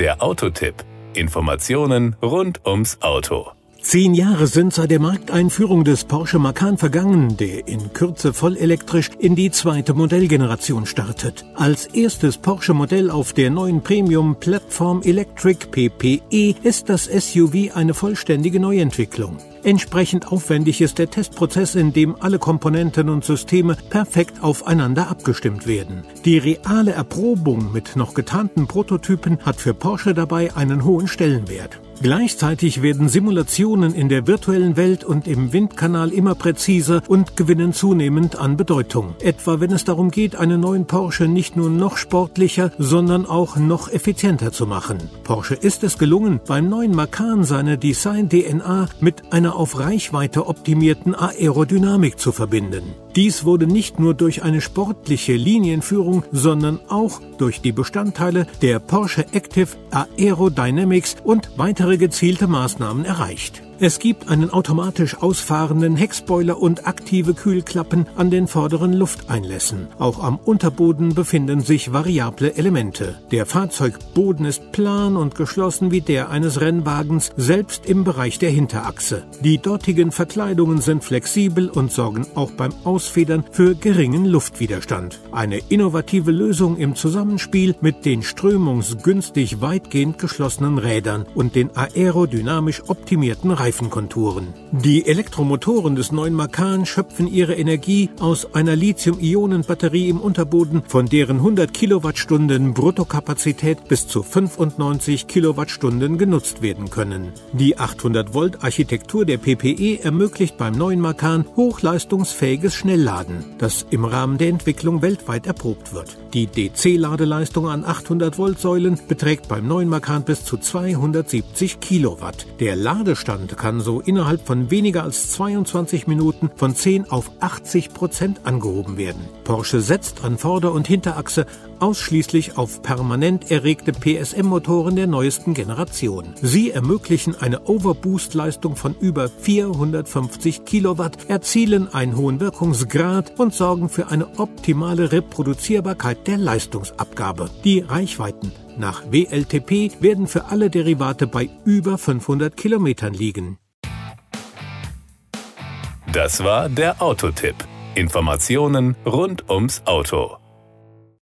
Der Autotipp. Informationen rund ums Auto. Zehn Jahre sind seit der Markteinführung des Porsche Macan vergangen, der in Kürze vollelektrisch in die zweite Modellgeneration startet. Als erstes Porsche-Modell auf der neuen Premium-Plattform Electric PPE ist das SUV eine vollständige Neuentwicklung. Entsprechend aufwendig ist der Testprozess, in dem alle Komponenten und Systeme perfekt aufeinander abgestimmt werden. Die reale Erprobung mit noch getarnten Prototypen hat für Porsche dabei einen hohen Stellenwert. Gleichzeitig werden Simulationen in der virtuellen Welt und im Windkanal immer präziser und gewinnen zunehmend an Bedeutung. Etwa wenn es darum geht, einen neuen Porsche nicht nur noch sportlicher, sondern auch noch effizienter zu machen. Porsche ist es gelungen, beim neuen Macan seine Design-DNA mit einer auf Reichweite optimierten Aerodynamik zu verbinden. Dies wurde nicht nur durch eine sportliche Linienführung, sondern auch durch die Bestandteile der Porsche Active Aerodynamics und weitere gezielte Maßnahmen erreicht. Es gibt einen automatisch ausfahrenden Heckspoiler und aktive Kühlklappen an den vorderen Lufteinlässen. Auch am Unterboden befinden sich variable Elemente. Der Fahrzeugboden ist plan und geschlossen wie der eines Rennwagens, selbst im Bereich der Hinterachse. Die dortigen Verkleidungen sind flexibel und sorgen auch beim Ausfedern für geringen Luftwiderstand. Eine innovative Lösung im Zusammenspiel mit den strömungsgünstig weitgehend geschlossenen Rädern und den aerodynamisch optimierten Reifen. Reifenkonturen. Die Elektromotoren des neuen Macan schöpfen ihre Energie aus einer Lithium-Ionen-Batterie im Unterboden, von deren 100 Kilowattstunden Bruttokapazität bis zu 95 Kilowattstunden genutzt werden können. Die 800 Volt Architektur der PPE ermöglicht beim neuen Macan hochleistungsfähiges Schnellladen, das im Rahmen der Entwicklung weltweit erprobt wird. Die DC-Ladeleistung an 800 Volt Säulen beträgt beim neuen Macan bis zu 270 Kilowatt. Der Ladestand kann so innerhalb von weniger als 22 Minuten von 10 auf 80 Prozent angehoben werden. Porsche setzt an Vorder- und Hinterachse ausschließlich auf permanent erregte PSM-Motoren der neuesten Generation. Sie ermöglichen eine Overboost-Leistung von über 450 Kilowatt, erzielen einen hohen Wirkungsgrad und sorgen für eine optimale Reproduzierbarkeit der Leistungsabgabe. Die Reichweiten nach WLTP werden für alle Derivate bei über 500 Kilometern liegen. Das war der Autotipp. Informationen rund ums Auto.